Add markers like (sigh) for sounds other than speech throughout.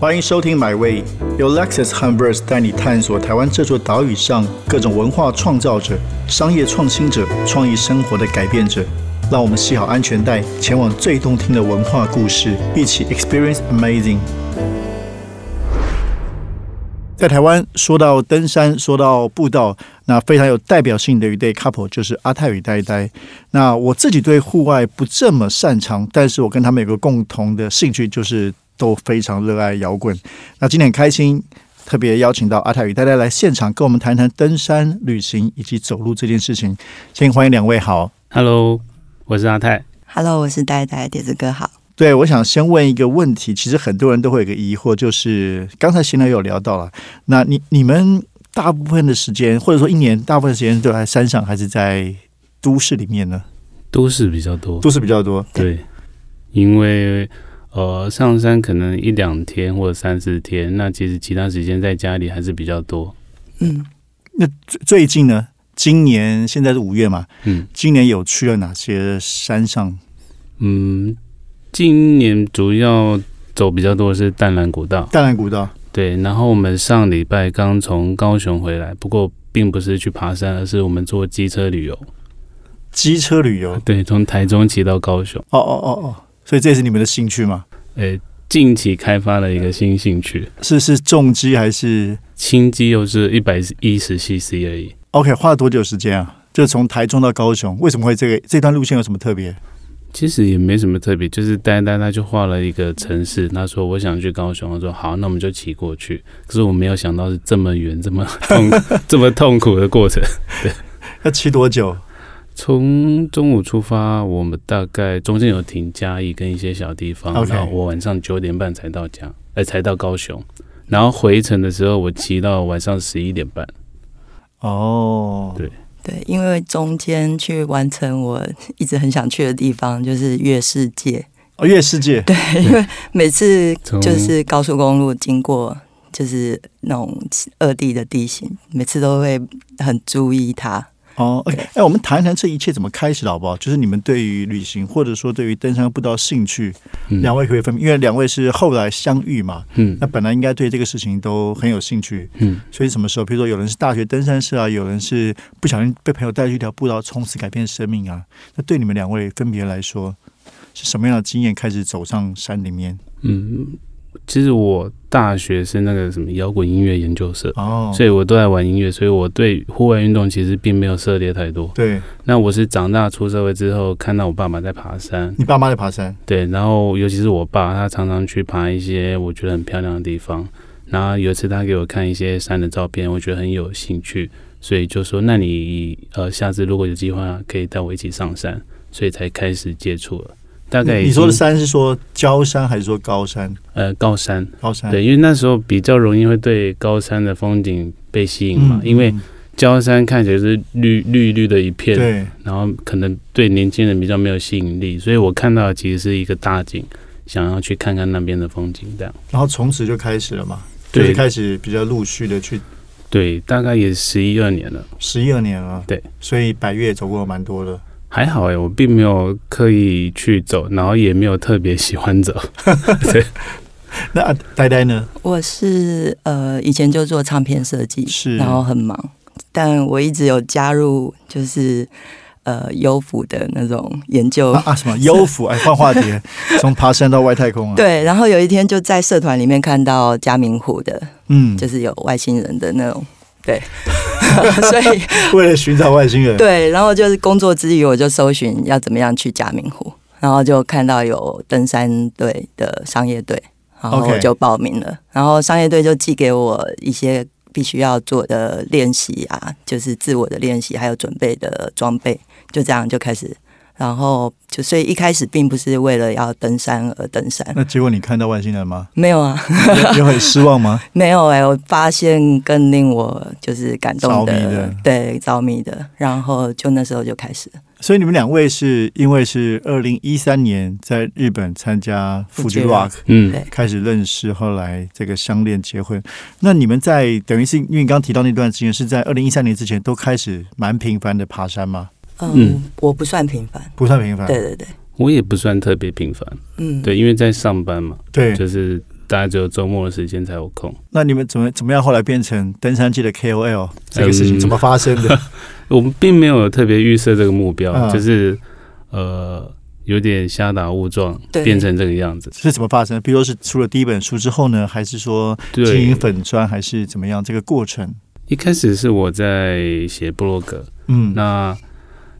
欢迎收听《My Way》，由 Lexus h u m b e r s 带你探索台湾这座岛屿上各种文化创造者、商业创新者、创意生活的改变者。让我们系好安全带，前往最动听的文化故事，一起 Experience Amazing。在台湾，说到登山，说到步道，那非常有代表性的一对 couple 就是阿泰与呆呆。那我自己对户外不这么擅长，但是我跟他们有个共同的兴趣，就是都非常热爱摇滚。那今天很开心，特别邀请到阿泰与大家来现场，跟我们谈谈登山、旅行以及走路这件事情。先欢迎两位，好，Hello，我是阿泰，Hello，我是呆呆，碟子哥好。对，我想先问一个问题，其实很多人都会有个疑惑，就是刚才新来有聊到了，那你你们大部分的时间，或者说一年大部分时间都在山上，还是在都市里面呢？都市比较多，都市比较多。对，因为呃上山可能一两天或者三四天，那其实其他时间在家里还是比较多。嗯，那最最近呢？今年现在是五月嘛？嗯，今年有去了哪些山上？嗯。今年主要走比较多的是淡蓝古道，淡蓝古道对。然后我们上礼拜刚从高雄回来，不过并不是去爬山，而是我们坐机车旅游。机车旅游对，从台中骑到高雄。哦哦哦哦，所以这也是你们的兴趣吗？诶，近期开发了一个新兴趣，是是重机还是轻机？又是一百一十 CC 而已。OK，花了多久时间啊？就从台中到高雄，为什么会这个这段路线有什么特别？其实也没什么特别，就是呆呆他就画了一个城市，他说我想去高雄，我说好，那我们就骑过去。可是我没有想到是这么远、这么痛、(laughs) 这么痛苦的过程。对，(laughs) 要骑多久？从中午出发，我们大概中间有停嘉义跟一些小地方，然后我晚上九点半才到家，哎，才到高雄。然后回程的时候，我骑到晚上十一点半。哦，对。对，因为中间去完成我一直很想去的地方，就是月世界。哦，月世界。对，因为每次就是高速公路经过，就是那种二地的地形，每次都会很注意它。哦，OK，哎，我们谈一谈这一切怎么开始的好不好？就是你们对于旅行或者说对于登山步道兴趣，两位可以分，因为两位是后来相遇嘛，嗯，那本来应该对这个事情都很有兴趣，嗯，所以什么时候，比如说有人是大学登山社啊，有人是不小心被朋友带去一条步道，从此改变生命啊，那对你们两位分别来说，是什么样的经验开始走上山里面？嗯。其实我大学是那个什么摇滚音乐研究社，哦，所以我都在玩音乐，所以我对户外运动其实并没有涉猎太多。对，那我是长大出社会之后，看到我爸爸在爬山。你爸妈在爬山？对，然后尤其是我爸，他常常去爬一些我觉得很漂亮的地方。然后有一次他给我看一些山的照片，我觉得很有兴趣，所以就说：“那你呃，下次如果有计划，可以带我一起上山。”所以才开始接触了。大概你说的山是说焦山还是说高山？呃，高山，高山。对，因为那时候比较容易会对高山的风景被吸引嘛。因为焦山看起来是绿绿绿的一片，对。然后可能对年轻人比较没有吸引力，所以我看到其实是一个大景，想要去看看那边的风景这样。然后从此就开始了嘛，对，开始比较陆续的去。对，大概也十一二年了，十一二年了。对，所以百越走过蛮多的。还好哎，我并没有刻意去走，然后也没有特别喜欢走。(laughs) 对，那呆呆呢？我是呃，以前就做唱片设计，是，然后很忙，但我一直有加入，就是呃优抚的那种研究啊，什么 (laughs) 优抚？哎，换话题，从爬山到外太空啊。对，然后有一天就在社团里面看到嘉明湖的，嗯，就是有外星人的那种。对，(laughs) 所以为了寻找外星人，对，然后就是工作之余，我就搜寻要怎么样去嘉明湖，然后就看到有登山队的商业队，然后我就报名了，然后商业队就寄给我一些必须要做的练习啊，就是自我的练习，还有准备的装备，就这样就开始。然后就所以一开始并不是为了要登山而登山。那结果你看到外星人吗？没有啊。有很失望吗？(laughs) 没有哎，我发现更令我就是感动的，对，着迷的。然后就那时候就开始。所以你们两位是因为是二零一三年在日本参加富士 Rock，嗯，开始认识，后来这个相恋结婚。那你们在等于是因为你刚刚提到那段时间是在二零一三年之前都开始蛮频繁的爬山吗？嗯，我不算频繁，不算频繁。对对对，我也不算特别频繁。嗯，对，因为在上班嘛，对，就是大家只有周末的时间才有空。那你们怎么怎么样后来变成登山界的 KOL 这个事情怎么发生的？(laughs) 我们并没有特别预设这个目标，就是呃。有点瞎打误撞，变成这个样子是怎么发生？比如说是出了第一本书之后呢，还是说经营粉砖，还是怎么样？这个过程一开始是我在写布洛格，嗯，那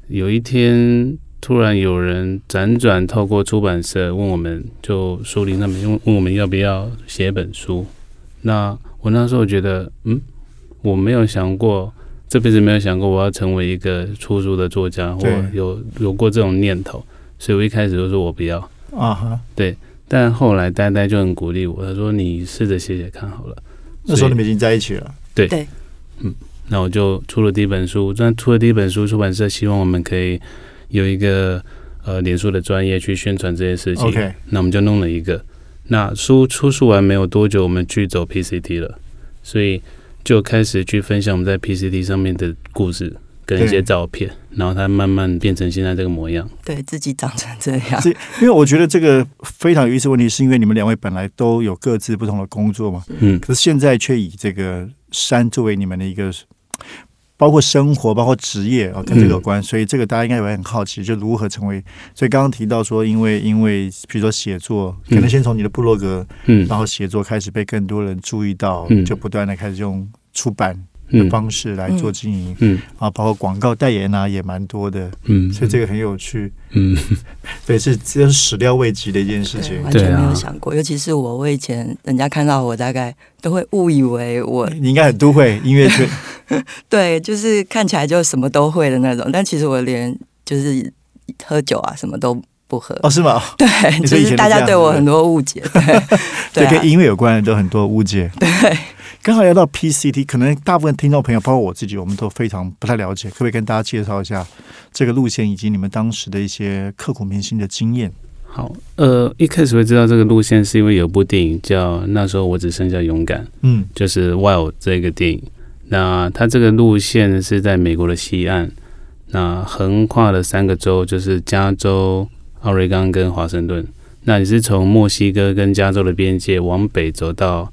有一天突然有人辗转透过出版社问我们，就书林那边问问我们要不要写本书。那我那时候觉得，嗯，我没有想过这辈子没有想过我要成为一个出书的作家，或有有过这种念头。所以我一开始就说我不要啊哈，对，但后来呆呆就很鼓励我，他说你试着写写看好了。那时候你们已经在一起了，对对，嗯，那我就出了第一本书，但出了第一本书，出版社希望我们可以有一个呃脸书的专业去宣传这些事情，OK，那我们就弄了一个。那书出书完没有多久，我们去走 PCT 了，所以就开始去分享我们在 PCT 上面的故事。跟一些照片，然后它慢慢变成现在这个模样。对自己长成这样，因为我觉得这个非常有意思。问题是因为你们两位本来都有各自不同的工作嘛，嗯，可是现在却以这个山作为你们的一个，包括生活，包括职业啊，跟这个有关。所以这个大家应该也会很好奇，就如何成为。所以刚刚提到说，因为因为比如说写作，可能先从你的部落格，嗯，然后写作开始被更多人注意到，就不断的开始用出版。的方式来做经营，嗯。啊，包括广告代言啊，也蛮多的，嗯，所以这个很有趣，嗯，(laughs) 对，是这是始料未及的一件事情，完全没有想过，尤其是我，我以前人家看到我，大概都会误以为我，你应该很都会音乐圈，(laughs) 对，就是看起来就什么都会的那种，但其实我连就是喝酒啊什么都不喝，哦，是吗？对，就是大家对我很多误解，对，(laughs) 跟音乐有关的都很多误解，对。刚好要到 PCT，可能大部分听众朋友，包括我自己，我们都非常不太了解，可不可以跟大家介绍一下这个路线以及你们当时的一些刻骨铭心的经验？好，呃，一开始会知道这个路线，是因为有部电影叫《那时候我只剩下勇敢》，嗯，就是 Wild 这个电影。那它这个路线是在美国的西岸，那横跨了三个州，就是加州、奥瑞冈跟华盛顿。那你是从墨西哥跟加州的边界往北走到。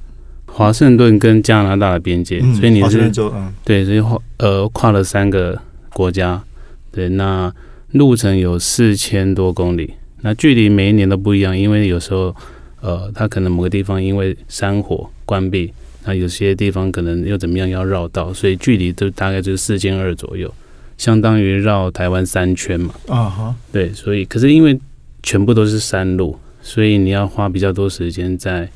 华盛顿跟加拿大的边界，所以你是对，所以跨呃跨了三个国家，对，那路程有四千多公里，那距离每一年都不一样，因为有时候呃，它可能某个地方因为山火关闭，那有些地方可能又怎么样要绕道，所以距离都大概就是四千二左右，相当于绕台湾三圈嘛。啊哈，对，所以可是因为全部都是山路，所以你要花比较多时间在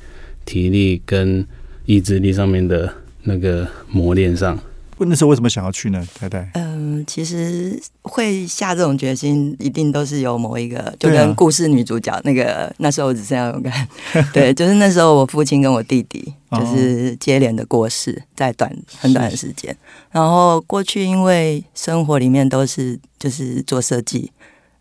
体力跟意志力上面的那个磨练上，那时候为什么想要去呢？太太，嗯，其实会下这种决心，一定都是有某一个，就跟故事女主角那个那时候我只剩下勇敢，(laughs) 对，就是那时候我父亲跟我弟弟就是接连的过世，在短很短的时间，然后过去因为生活里面都是就是做设计，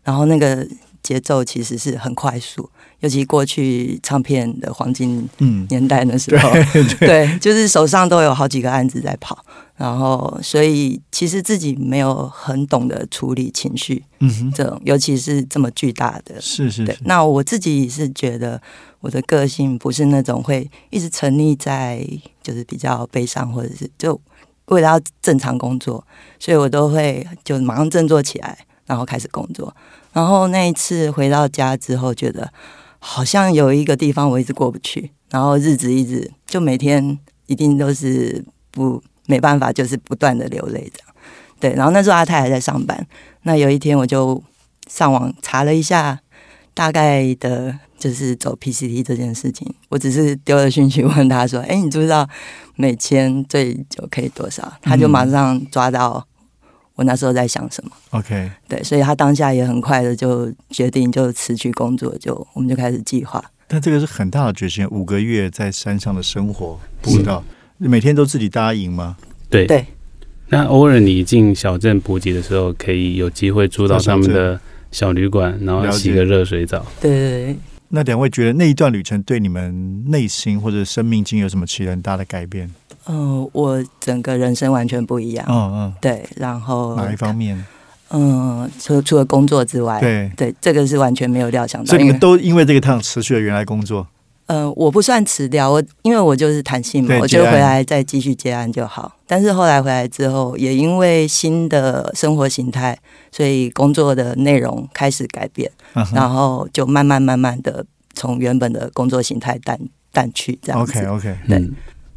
然后那个节奏其实是很快速。尤其过去唱片的黄金年代的时候，(laughs) 对，就是手上都有好几个案子在跑，然后所以其实自己没有很懂得处理情绪，嗯，这种尤其是这么巨大的，是是。对那我自己是觉得我的个性不是那种会一直沉溺在就是比较悲伤，或者是就为了要正常工作，所以我都会就马上振作起来，然后开始工作。然后那一次回到家之后，觉得。好像有一个地方我一直过不去，然后日子一直就每天一定都是不没办法，就是不断的流泪这样。对，然后那时候阿泰还在上班，那有一天我就上网查了一下大概的，就是走 PCT 这件事情。我只是丢了讯息问他说：“哎，你知不知道每签最久可以多少？”他就马上抓到。我那时候在想什么？OK，对，所以他当下也很快的就决定就辞去工作，就我们就开始计划。但这个是很大的决心，五个月在山上的生活，步道，每天都自己搭营吗？对对。那偶尔你进小镇补给的时候，可以有机会住到他们的小旅馆，然后洗个热水澡。对对对。那两位觉得那一段旅程对你们内心或者生命经有什么起很大的改变？嗯，我整个人生完全不一样。嗯嗯，对，然后哪一方面？嗯，除除了工作之外，对对，这个是完全没有料想到。所以你们都因为这个 (laughs) 趟持续了原来工作？呃，我不算辞掉，我因为我就是弹性嘛，我就回来再继续接案就好。但是后来回来之后，也因为新的生活形态，所以工作的内容开始改变，然后就慢慢慢慢的从原本的工作形态淡淡去这样子。OK OK，对，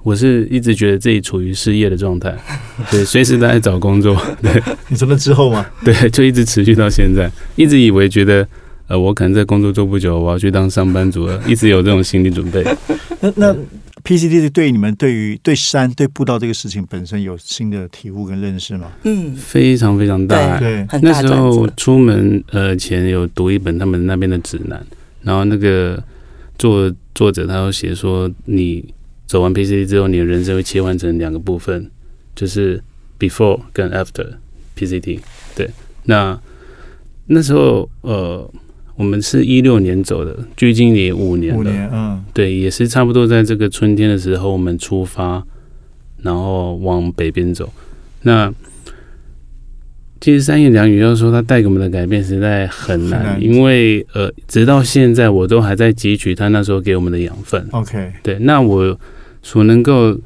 我是一直觉得自己处于失业的状态，(laughs) 对，随时都在找工作。对，(laughs) 你说那之后吗？对，就一直持续到现在，一直以为觉得。呃，我可能在工作做不久，我要去当上班族了，一直有这种心理准备。(laughs) 那那 PCT 对你们对于对山对步道这个事情本身有新的体悟跟认识吗？嗯，非常非常大。对，那时候出门呃前有读一本他们那边的指南，然后那个作作者他有写说，你走完 PCT 之后，你的人生会切换成两个部分，就是 before 跟 after PCT。对，那那时候呃。我们是一六年走的，距今也五年了。五年，嗯，对，也是差不多在这个春天的时候，我们出发，然后往北边走。那其实三言两语要说它带给我们的改变，实在很难，因为呃，直到现在我都还在汲取他那时候给我们的养分。OK，对，那我所能够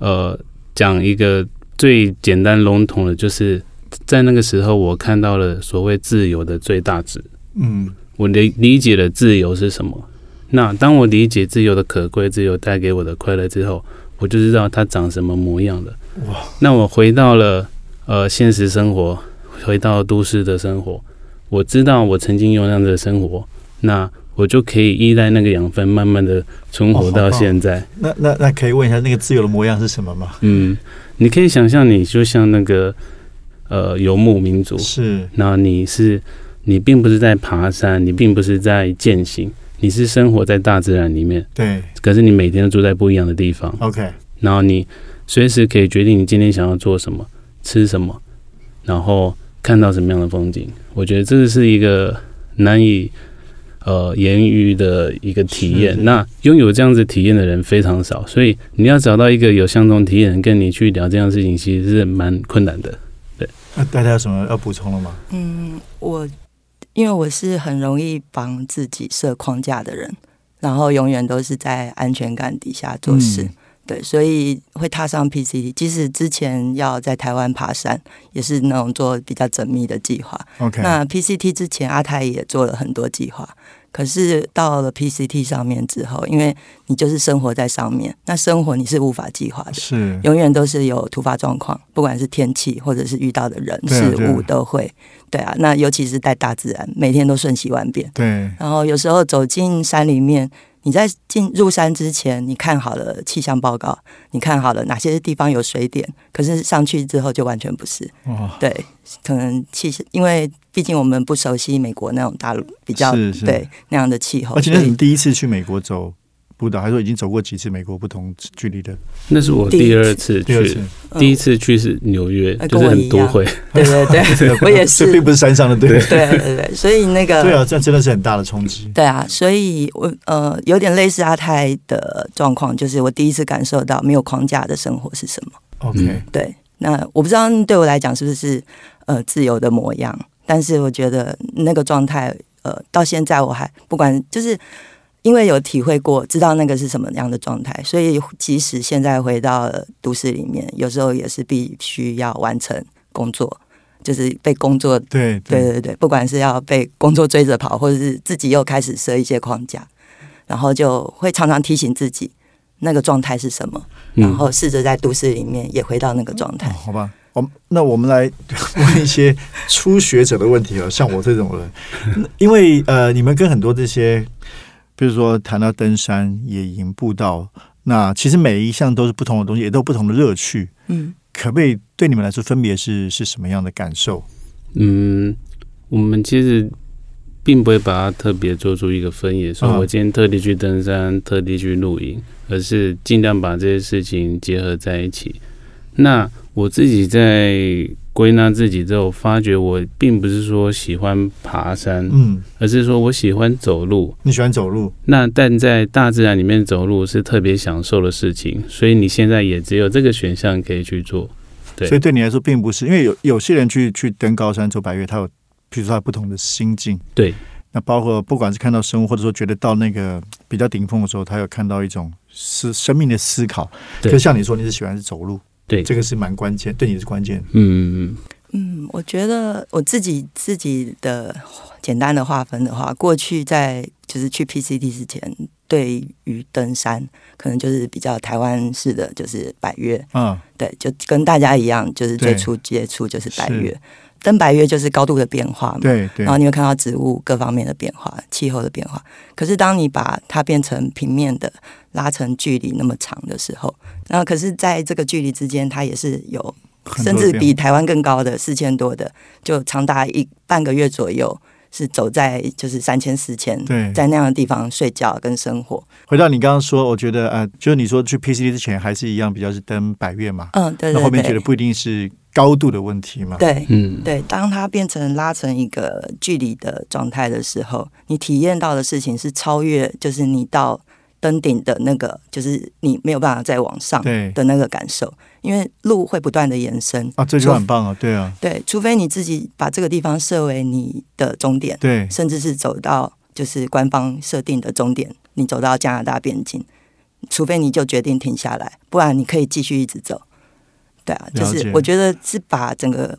呃讲一个最简单笼统的，就是在那个时候，我看到了所谓自由的最大值。嗯。我理理解了自由是什么。那当我理解自由的可贵，自由带给我的快乐之后，我就知道它长什么模样了。哇！那我回到了呃现实生活，回到都市的生活，我知道我曾经有那样的生活，那我就可以依赖那个养分，慢慢的存活到现在。那那那可以问一下，那个自由的模样是什么吗？嗯，你可以想象，你就像那个呃游牧民族，是，那你是。你并不是在爬山，你并不是在践行，你是生活在大自然里面。对。可是你每天都住在不一样的地方。OK。然后你随时可以决定你今天想要做什么、吃什么，然后看到什么样的风景。我觉得这是一个难以呃言喻的一个体验。那拥有这样子体验的人非常少，所以你要找到一个有相同体验跟你去聊这样事情，其实是蛮困难的。对。那大家有什么要补充的吗？嗯，我。因为我是很容易帮自己设框架的人，然后永远都是在安全感底下做事，对，所以会踏上 PCT。即使之前要在台湾爬山，也是那种做比较缜密的计划。OK，那 PCT 之前，阿泰也做了很多计划。可是到了 PCT 上面之后，因为你就是生活在上面，那生活你是无法计划的，是永远都是有突发状况，不管是天气或者是遇到的人事物都会，对啊，那尤其是在大自然，每天都瞬息万变，对。然后有时候走进山里面。你在进入山之前，你看好了气象报告，你看好了哪些地方有水点，可是上去之后就完全不是。对，可能气象，因为毕竟我们不熟悉美国那种大陆比较对那样的气候。而且你第一次去美国走。不道，还说已经走过几次美国不同距离的。那是我第二次去，第一次去是纽约，就是很都会。对对 (laughs) 对，我也是，并不是山上的对。对对对，所以那个对啊，这真的是很大的冲击。对啊，所以我呃有点类似阿泰的状况，就是我第一次感受到没有框架的生活是什么。OK，对，那我不知道对我来讲是不是呃自由的模样，但是我觉得那个状态呃到现在我还不管就是。因为有体会过，知道那个是什么样的状态，所以即使现在回到都市里面，有时候也是必须要完成工作，就是被工作对对对对，不管是要被工作追着跑，或者是自己又开始设一些框架，然后就会常常提醒自己那个状态是什么，然后试着在都市里面也回到那个状态。好吧，我那我们来 (laughs) 问一些初学者的问题了，像我这种人，因为呃，你们跟很多这些。比如说谈到登山、野营、步道，那其实每一项都是不同的东西，也都有不同的乐趣。嗯，可不可以对你们来说分别是是什么样的感受？嗯，我们其实并不会把它特别做出一个分野，说我今天特地去登山、特地去露营，而是尽量把这些事情结合在一起。那我自己在。归纳自己之后，发觉我并不是说喜欢爬山，嗯，而是说我喜欢走路。你喜欢走路？那但在大自然里面走路是特别享受的事情，所以你现在也只有这个选项可以去做。对，所以对你来说，并不是因为有有些人去去登高山走百越，他有，比如说他不同的心境。对，那包括不管是看到生物，或者说觉得到那个比较顶峰的时候，他有看到一种思生命的思考。就像你说，你是喜欢是走路，对，这个是蛮关键，对你是关键。嗯嗯嗯。嗯，我觉得我自己自己的简单的划分的话，过去在就是去 PCT 之前，对于登山可能就是比较台湾式的，就是百越，嗯，对，就跟大家一样，就是最初接触就是百越，登白月就是高度的变化嘛，对对，然后你会看到植物各方面的变化、气候的变化。可是当你把它变成平面的，拉成距离那么长的时候，然后可是在这个距离之间，它也是有。甚至比台湾更高的四千多的，就长达一半个月左右，是走在就是三千四千，对，在那样的地方睡觉跟生活。回到你刚刚说，我觉得呃，就是你说去 PCT 之前还是一样，比较是登百月嘛，嗯，对，那后面觉得不一定是高度的问题嘛，对，嗯，对，当它变成拉成一个距离的状态的时候，你体验到的事情是超越，就是你到。登顶的那个，就是你没有办法再往上的那个感受，因为路会不断的延伸。啊，这就很棒啊，对啊，对，除非你自己把这个地方设为你的终点，对，甚至是走到就是官方设定的终点，你走到加拿大边境，除非你就决定停下来，不然你可以继续一直走，对啊，就是我觉得是把整个。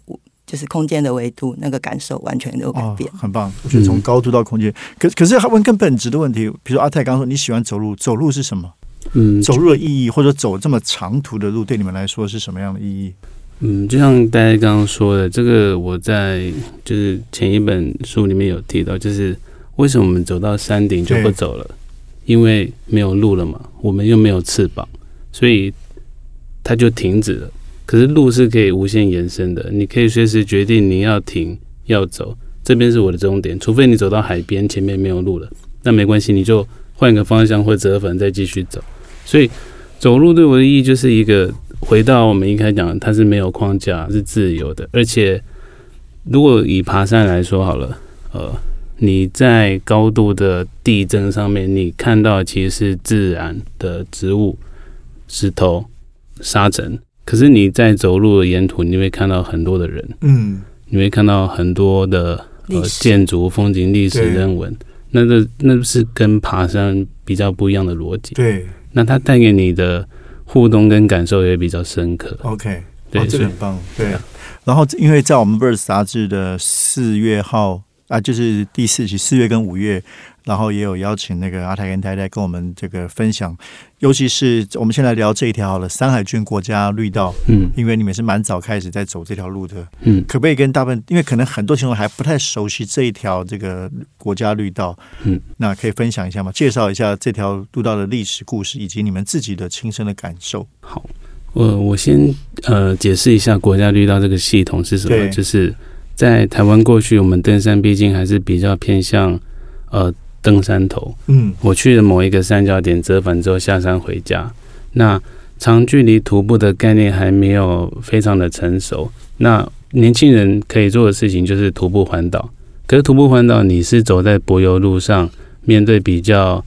就是空间的维度，那个感受完全都改变，很棒。我觉得从高度到空间，可可是还问更本质的问题，比如阿泰刚说你喜欢走路，走路是什么？嗯，走路的意义，或者走这么长途的路，对你们来说是什么样的意义？嗯，就像大家刚刚说的，这个我在就是前一本书里面有提到，就是为什么我们走到山顶就不走了？因为没有路了嘛，我们又没有翅膀，所以它就停止了。可是路是可以无限延伸的，你可以随时决定你要停要走。这边是我的终点，除非你走到海边，前面没有路了，那没关系，你就换一个方向或折返再继续走。所以走路对我的意义就是一个回到我们一开始讲，它是没有框架，是自由的。而且如果以爬山来说好了，呃，你在高度的地震上面，你看到其实是自然的植物、石头、沙尘。可是你在走路的沿途，你会看到很多的人，嗯，你会看到很多的呃建筑、风景、历史、人文，那这那是跟爬山比较不一样的逻辑。对，那它带给你的互动跟感受也比较深刻。OK，对，这很棒。对。啊，然后因为在我们《Birds》杂志的四月号啊，就是第四期四月跟五月。然后也有邀请那个阿泰跟太太跟我们这个分享，尤其是我们先来聊这一条好了，山海郡国家绿道。嗯，因为你们是蛮早开始在走这条路的。嗯，可不可以跟大部分，因为可能很多听众还不太熟悉这一条这个国家绿道。嗯，那可以分享一下吗？介绍一下这条路道的历史故事，以及你们自己的亲身的感受。好，我我先呃解释一下国家绿道这个系统是什么。就是在台湾过去，我们登山毕竟还是比较偏向呃。登山头，嗯，我去了某一个三角点折返之后下山回家。那长距离徒步的概念还没有非常的成熟。那年轻人可以做的事情就是徒步环岛。可是徒步环岛，你是走在柏油路上，面对比较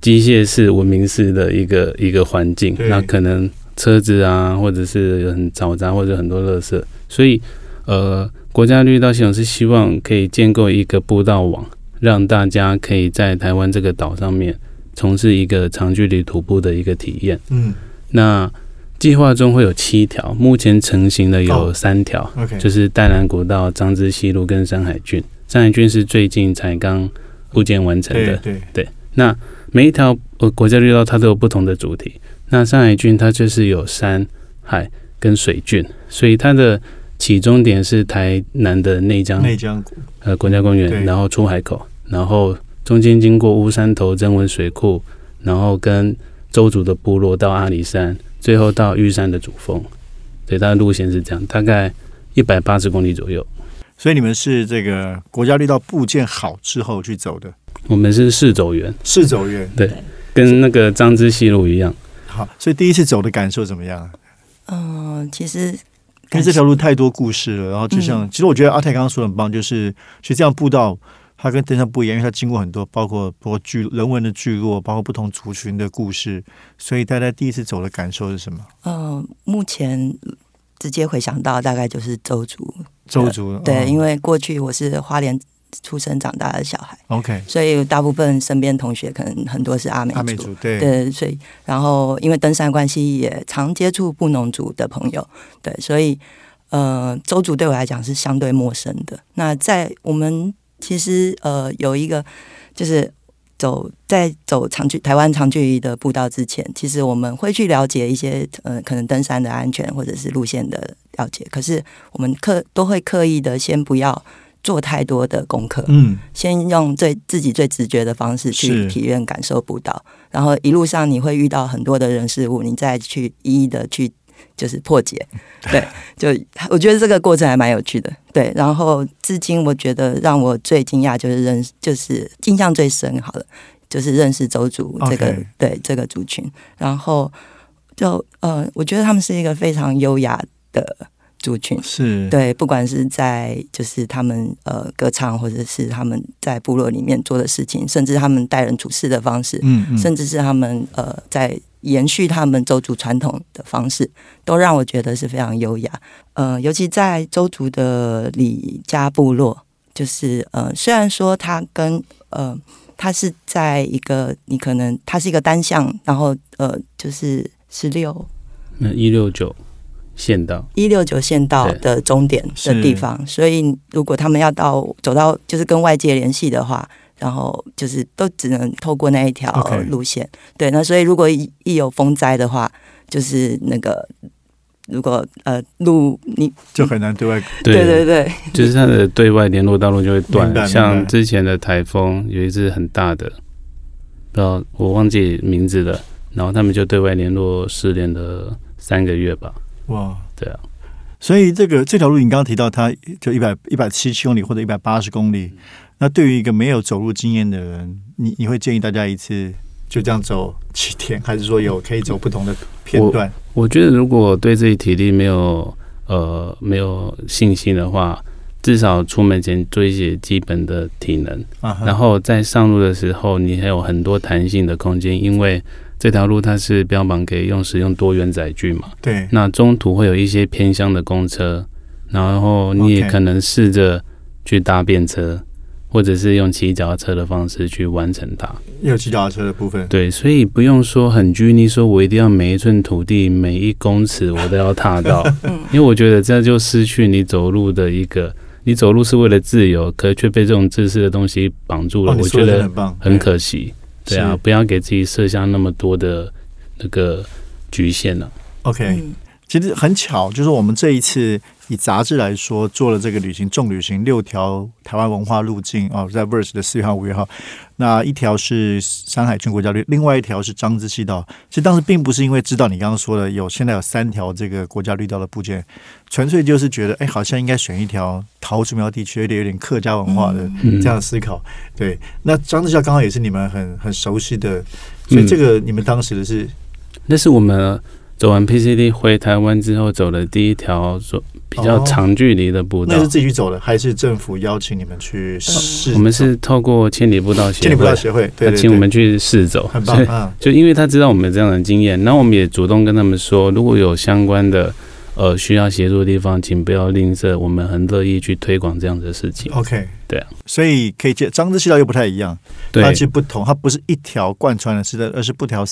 机械式、文明式的一个一个环境，那可能车子啊，或者是很嘈杂，或者很多垃圾。所以，呃，国家绿道系统是希望可以建构一个步道网。让大家可以在台湾这个岛上面从事一个长距离徒步的一个体验。嗯，那计划中会有七条，目前成型的有三条。就是淡蓝古道、张之西路跟山海郡。山海郡是最近才刚构建完成的。对对。那每一条呃国家绿道它都有不同的主题。那山海郡它就是有山海跟水郡，所以它的起终点是台南的内江内江呃国家公园，然后出海口。然后中间经过乌山头增文水库，然后跟周族的部落到阿里山，最后到玉山的主峰。对，它的路线是这样，大概一百八十公里左右。所以你们是这个国家绿道部件好之后去走的？我们是试走员，试走员对，跟那个张之西路一样。好，所以第一次走的感受怎么样？嗯，其实因为这条路太多故事了，然后就像其实我觉得阿泰刚刚说的很棒，就是其实这样步道。它跟登山不一样，因为它经过很多，包括包括聚人文的聚落，包括不同族群的故事。所以大家第一次走的感受是什么？嗯，目前直接回想到大概就是周族。周族对，因为过去我是花莲出生长大的小孩。OK，所以大部分身边同学可能很多是阿美阿美族，对对，所以然后因为登山关系也常接触布农族的朋友，对，所以呃，周族对我来讲是相对陌生的。那在我们其实呃有一个就是。走在走长距台湾长距离的步道之前，其实我们会去了解一些呃可能登山的安全或者是路线的了解。可是我们刻都会刻意的先不要做太多的功课，嗯，先用最自己最直觉的方式去体验感受不到，然后一路上你会遇到很多的人事物，你再去一一的去。就是破解，(laughs) 对，就我觉得这个过程还蛮有趣的，对。然后至今我觉得让我最惊讶就是认，就是印象最深，好了，就是认识周族这个对这个族群。然后就呃，我觉得他们是一个非常优雅的族群，是对，不管是在就是他们呃歌唱，或者是他们在部落里面做的事情，甚至他们待人处事的方式，嗯，甚至是他们呃在。延续他们周族传统的方式，都让我觉得是非常优雅。呃，尤其在周族的李家部落，就是呃，虽然说他跟呃，它是在一个你可能它是一个单向，然后呃，就是十六那一六九县道一六九县道的终点的地方，所以如果他们要到走到就是跟外界联系的话。然后就是都只能透过那一条路线，对。那所以如果一一有风灾的话，就是那个如果呃路你就很难对外对对对，就是它的对外联络道路就会断。像之前的台风有一只很大的，不知道我忘记名字了，然后他们就对外联络失联了三个月吧。哇，对啊。所以这个这条路你刚刚提到，它就一百一百七七公里或者一百八十公里。那对于一个没有走路经验的人，你你会建议大家一次就这样走七天，还是说有可以走不同的片段？我觉得如果对自己体力没有呃没有信心的话，至少出门前做一些基本的体能，然后在上路的时候，你还有很多弹性的空间，因为这条路它是标榜可以用使用多元载具嘛。对。那中途会有一些偏乡的公车，然后你也可能试着去搭便车。或者是用骑脚踏车的方式去完成它，有骑脚踏车的部分，对，所以不用说很拘泥，说我一定要每一寸土地、每一公尺我都要踏到，(laughs) 因为我觉得这就失去你走路的一个，你走路是为了自由，可却被这种自私的东西绑住了，我觉得很棒，很可惜，对啊，不要给自己设下那么多的那个局限了。OK，其实很巧，就是我们这一次。以杂志来说，做了这个旅行重旅行六条台湾文化路径哦，在 Verse 的四月号、五月号，那一条是山海郡国家绿，另外一条是张之溪道。其实当时并不是因为知道你刚刚说的有现在有三条这个国家绿道的部件，纯粹就是觉得哎，好像应该选一条桃竹苗地区有点有点客家文化的这样思考。对，那张之溪道刚好也是你们很很熟悉的，所以这个你们当时的是，那是我们。走完 PCD 回台湾之后，走的第一条走比较长距离的步道，那是自己去走的，还是政府邀请你们去试？我们是透过千里步道协会，千里步道协会，他请我们去试走，很棒。就因为他知道我们有这样的经验，然后我们也主动跟他们说，如果有相关的呃需要协助的地方，请不要吝啬，我们很乐意去推广这样的事情。OK，对啊，所以可以接张之溪道又不太一样，它其实不同，它不是一条贯穿的，是的，而是不条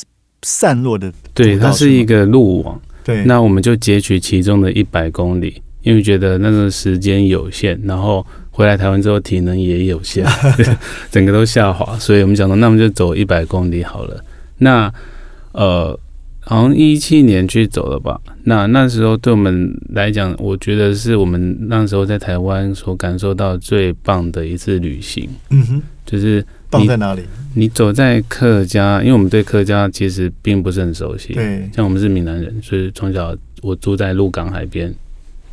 散落的。对，它是一个路网。对，那我们就截取其中的一百公里，因为觉得那个时间有限，然后回来台湾之后体能也有限，(laughs) 整个都下滑，所以我们讲说，那我们就走一百公里好了。那呃，好像一七年去走了吧？那那时候对我们来讲，我觉得是我们那时候在台湾所感受到最棒的一次旅行。嗯哼，就是。棒在哪里？你走在客家，因为我们对客家其实并不是很熟悉。对，像我们是闽南人，所以从小我住在鹿港海边，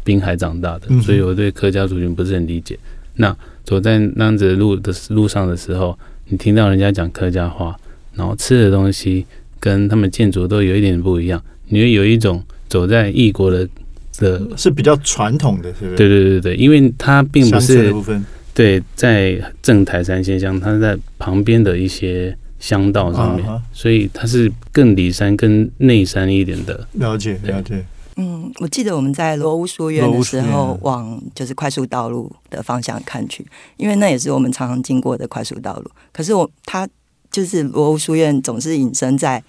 滨海长大的，所以我对客家族群不是很理解。那走在那样子路的路上的时候，你听到人家讲客家话，然后吃的东西跟他们建筑都有一点不一样，你会有一种走在异国的的，是比较传统的，是不是？对对对对，因为它并不是。对，在正台山县乡，它在旁边的一些乡道上面，所以它是更里山、更内山一点的。了解，了解。嗯，我记得我们在罗屋书院的时候，往就是快速道路的方向看去，因为那也是我们常常经过的快速道路。可是我他就是罗屋书院总是隐身在，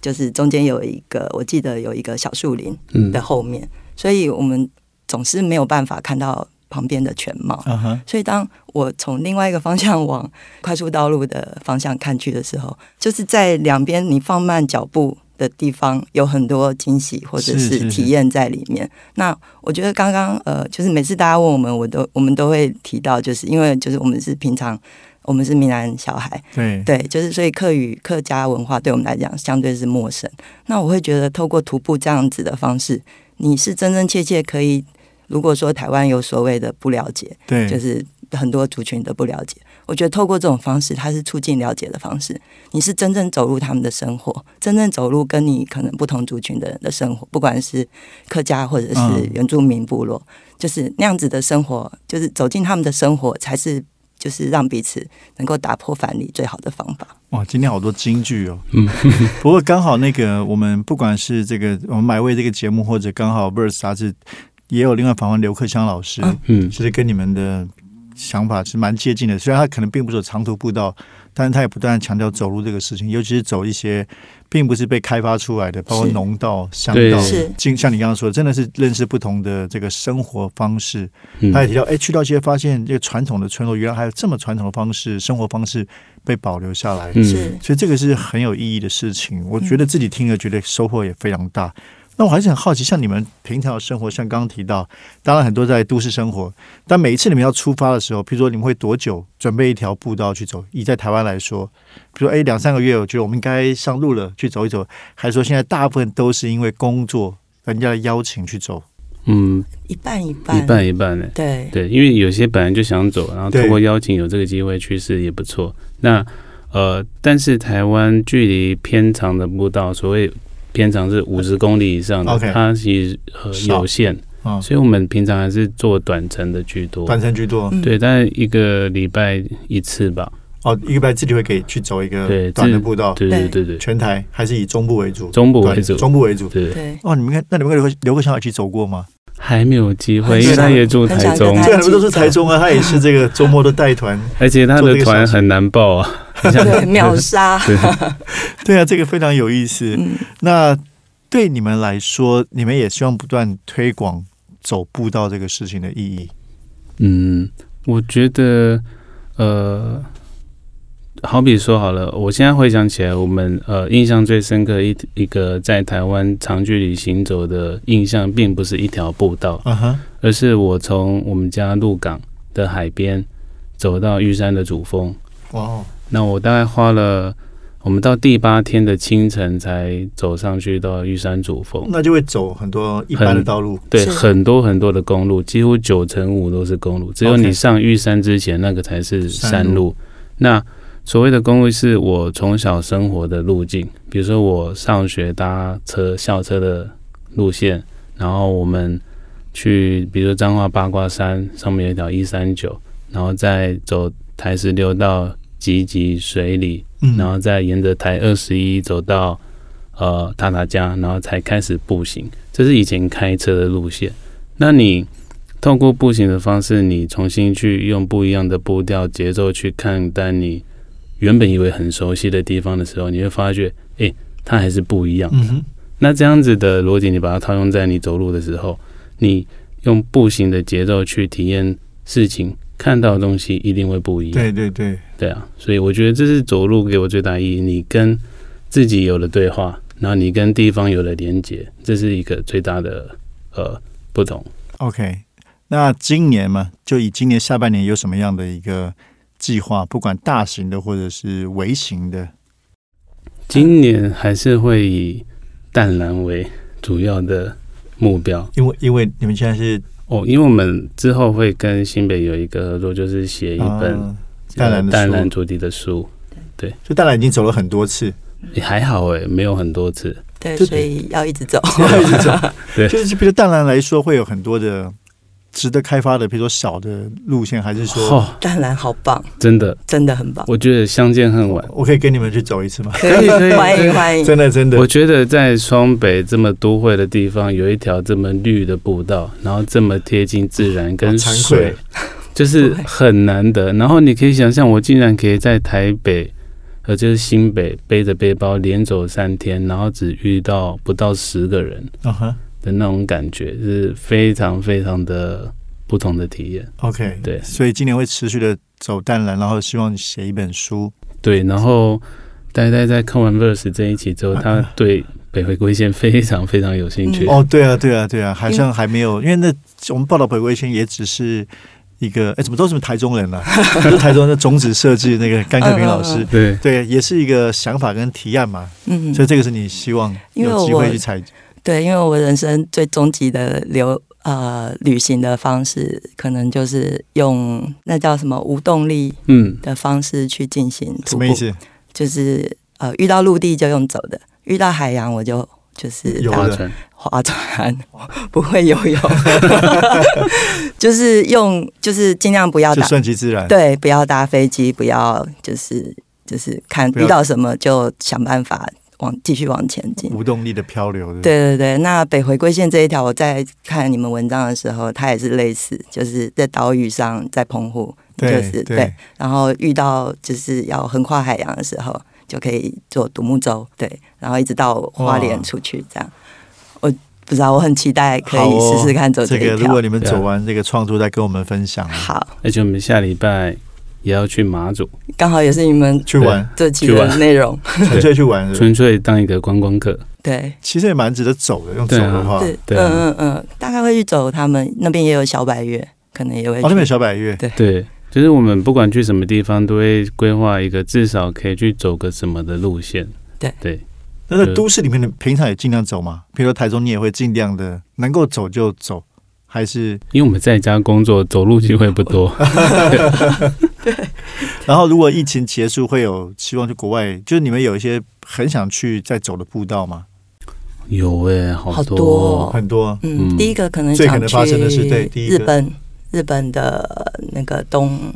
就是中间有一个，我记得有一个小树林的后面，所以我们总是没有办法看到旁边的全貌。所以当我从另外一个方向往快速道路的方向看去的时候，就是在两边你放慢脚步。的地方有很多惊喜或者是体验在里面。那我觉得刚刚呃，就是每次大家问我们，我都我们都会提到，就是因为就是我们是平常我们是闽南小孩，对对，就是所以客语客家文化对我们来讲相对是陌生。那我会觉得透过徒步这样子的方式，你是真真切切可以，如果说台湾有所谓的不了解，对，就是很多族群的不了解。我觉得透过这种方式，它是促进了解的方式。你是真正走入他们的生活，真正走入跟你可能不同族群的人的生活，不管是客家或者是原住民部落，就是那样子的生活，就是走进他们的生活，才是就是让彼此能够打破藩篱最好的方法。哇，今天好多金句哦。嗯，(laughs) 不过刚好那个我们不管是这个我们买位这个节目，或者刚好《Verse》杂志也有另外访问刘克湘老师，嗯，其实跟你们的。想法是蛮接近的，虽然他可能并不是长途步道，但是他也不断强调走路这个事情，尤其是走一些并不是被开发出来的，包括农道、乡道，经像你刚刚说，真的是认识不同的这个生活方式。他也提到，哎，去到一些发现这个传统的村落，原来还有这么传统的方式，生活方式被保留下来，是，所以这个是很有意义的事情。我觉得自己听了，觉得收获也非常大。那我还是很好奇，像你们平常的生活，像刚刚提到，当然很多在都市生活，但每一次你们要出发的时候，比如说你们会多久准备一条步道去走？以在台湾来说，比如说哎两三个月，我觉得我们应该上路了，去走一走，还是说现在大部分都是因为工作人家的邀请去走？嗯，一半一半，一半一半的，对对，因为有些本来就想走，然后通过邀请有这个机会去试也不错。那呃，但是台湾距离偏长的步道，所谓。偏长是五十公里以上的，它其实呃有限，所以我们平常还是做短程的居多，短程居多，对，但一个礼拜一次吧。哦，一个礼拜自己会给去走一个短的步道，对对对。对，全台还是以中部为主，中部为主，中部为主，对。对。哦，你们看，那你们跟刘刘克强一起走过吗？还没有机会，因为他也住台中，对，他们都是台中啊，他也是这个周末都带团，(laughs) 而且他的团很难报啊，对，秒杀，(laughs) 对啊，这个非常有意思。那对你们来说，你们也希望不断推广走步道这个事情的意义。嗯，我觉得，呃，好比说好了，我现在回想起来，我们呃印象最深刻一一个在台湾长距离行走的印象，并不是一条步道，啊哈，而是我从我们家鹿港的海边走到玉山的主峰。哇，那我大概花了。我们到第八天的清晨才走上去到玉山主峰，那就会走很多一般的道路，对，很多很多的公路，几乎九成五都是公路，只有你上玉山之前那个才是山路。那所谓的公路是我从小生活的路径，比如说我上学搭车校车的路线，然后我们去，比如说彰化八卦山上面有一条一三九，然后再走台十六到集集水里。然后再沿着台二十一走到呃塔塔家，然后才开始步行。这是以前开车的路线。那你透过步行的方式，你重新去用不一样的步调节奏去看待你原本以为很熟悉的地方的时候，你会发觉，哎，它还是不一样。那这样子的逻辑，你把它套用在你走路的时候，你用步行的节奏去体验事情。看到的东西一定会不一样。对对对，对啊，所以我觉得这是走路给我最大意义。你跟自己有了对话，然后你跟地方有了连接，这是一个最大的呃不同。OK，那今年嘛，就以今年下半年有什么样的一个计划？不管大型的或者是微型的，今年还是会以淡蓝为主要的目标，因为因为你们现在是。哦，因为我们之后会跟新北有一个合作，就是写一本淡蓝淡蓝主题的书。对，就淡蓝已经走了很多次，也还好哎，没有很多次。对，所以要一直走，(laughs) 要一直走。(laughs) 对，就是比如淡蓝来说，会有很多的值得开发的，比如说小的路线，还是说淡蓝好棒，真的真的很棒。我觉得相见恨晚，我可以跟你们去走一次吗？可以可以，(laughs) 欢迎欢迎。真的真的，我觉得在双北这么都会的地方，有一条这么绿的步道，然后这么贴近自然跟水，就是很难得。然后你可以想象，我竟然可以在台北，呃，就是新北背着背包连走三天，然后只遇到不到十个人。的那种感觉是非常非常的不同的体验。OK，对，所以今年会持续的走淡蓝，然后希望写一本书。对，然后呆呆在看完 Verse 这一期之后，他对北回归线非常非常有兴趣。哦，对啊，对啊，对啊，好像还没有，因为那我们报道北回归线也只是一个，哎，怎么都是台中人呢？(laughs) 台中的种子设计那个甘克平老师，对对，也是一个想法跟提案嘛。嗯，所以这个是你希望有机会去采。对，因为我人生最终极的流呃旅行的方式，可能就是用那叫什么无动力嗯。的方式去进行徒步，就是呃遇到陆地就用走的，遇到海洋我就就是划船，划 (laughs) 船不会游泳，(laughs) 就是用就是尽量不要顺其自然，对，不要搭飞机，不要就是就是看遇到什么就想办法。往继续往前进，无动力的漂流。对对对，那北回归线这一条，我在看你们文章的时候，它也是类似，就是在岛屿上，在澎湖，就是对，然后遇到就是要横跨海洋的时候，就可以坐独木舟，对，然后一直到花莲出去，这样。我不知道，我很期待可以试试看走这个。如果你们走完这个创作，再跟我们分享。好，那就我们下礼拜。也要去马祖，刚好也是你们去玩。这期的内容，(laughs) 纯粹去玩，纯粹当一个观光客。对，其实也蛮值得走的，用走的话，对，嗯嗯嗯，大概会去走他们那边也有小百月，可能也会。哦，那边有小百月，对。对，就是我们不管去什么地方，都会规划一个至少可以去走个什么的路线。对。对，那在都市里面的平常也尽量走嘛，比如说台中，你也会尽量的能够走就走。还是因为我们在家工作，走路机会不多。(laughs) 对。然后，如果疫情结束，会有希望去国外，就是你们有一些很想去再走的步道吗？有哎，好多很多。嗯，第一个可能最可能发生的是对日本日本的那个东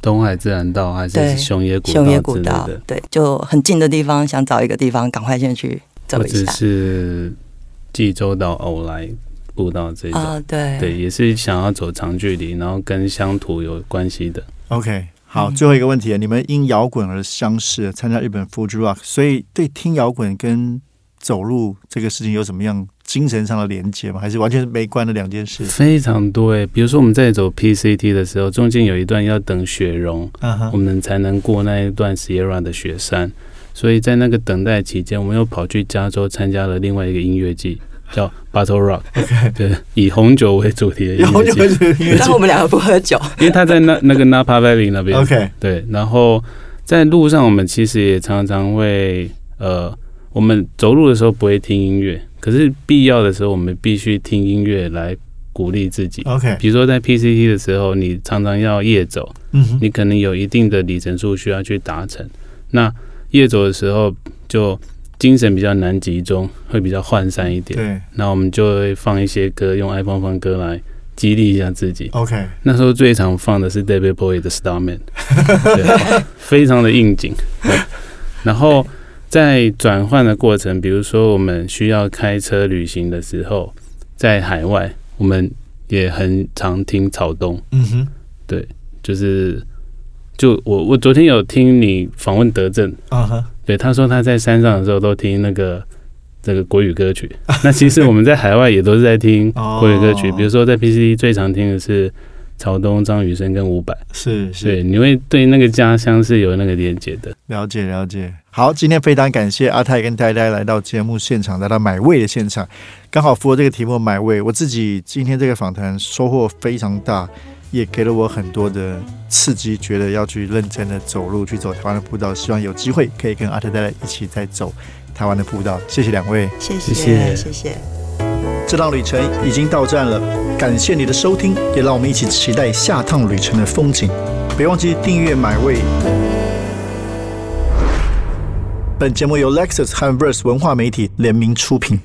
东海自然道，还是熊野古熊野古道？对，就很近的地方，想找一个地方赶快先去走一下。是济州岛偶来。步道这种，对对，也是想要走长距离，然后跟乡土有关系的。OK，好，最后一个问题，你们因摇滚而相识，参加日本 Fuji Rock，所以对听摇滚跟走路这个事情有什么样精神上的连接吗？还是完全是没关的两件事？非常多诶，比如说我们在走 PCT 的时候，中间有一段要等雪融，我们才能过那一段 Sierra 的雪山，所以在那个等待期间，我们又跑去加州参加了另外一个音乐季。叫 Battle Rock，对，以红酒为主题的音乐节。但我们两个不喝酒，因为他在那那个 Napa Valley 那边。OK，对。然后在路上，我们其实也常常会，呃，我们走路的时候不会听音乐，可是必要的时候，我们必须听音乐来鼓励自己。OK，比如说在 PCT 的时候，你常常要夜走，嗯，你可能有一定的里程数需要去达成。那夜走的时候就。精神比较难集中，会比较涣散一点。对，那我们就会放一些歌，用 iPhone 放歌来激励一下自己。OK，那时候最常放的是 David Bowie 的 Starman，(laughs) 对，非常的应景。然后在转换的过程，比如说我们需要开车旅行的时候，在海外，我们也很常听草东。嗯哼，对，就是就我我昨天有听你访问德政。啊哈。对，他说他在山上的时候都听那个这个国语歌曲。(laughs) 那其实我们在海外也都是在听国语歌曲，比如说在 PCT 最常听的是曹东、张雨生跟伍佰。是是，对，你会对那个家乡是有那个连接的。了解了解。好，今天非常感谢阿泰跟呆呆来到节目现场，来到买位的现场，刚好符合这个题目买位。我自己今天这个访谈收获非常大。也给了我很多的刺激，觉得要去认真的走路，去走台湾的步道。希望有机会可以跟阿特带来一起再走台湾的步道。谢谢两位，谢谢谢谢。这趟旅程已经到站了，感谢你的收听，也让我们一起期待下趟旅程的风景。别忘记订阅买位。本节目由 Lexus 和 Verse 文化媒体联名出品。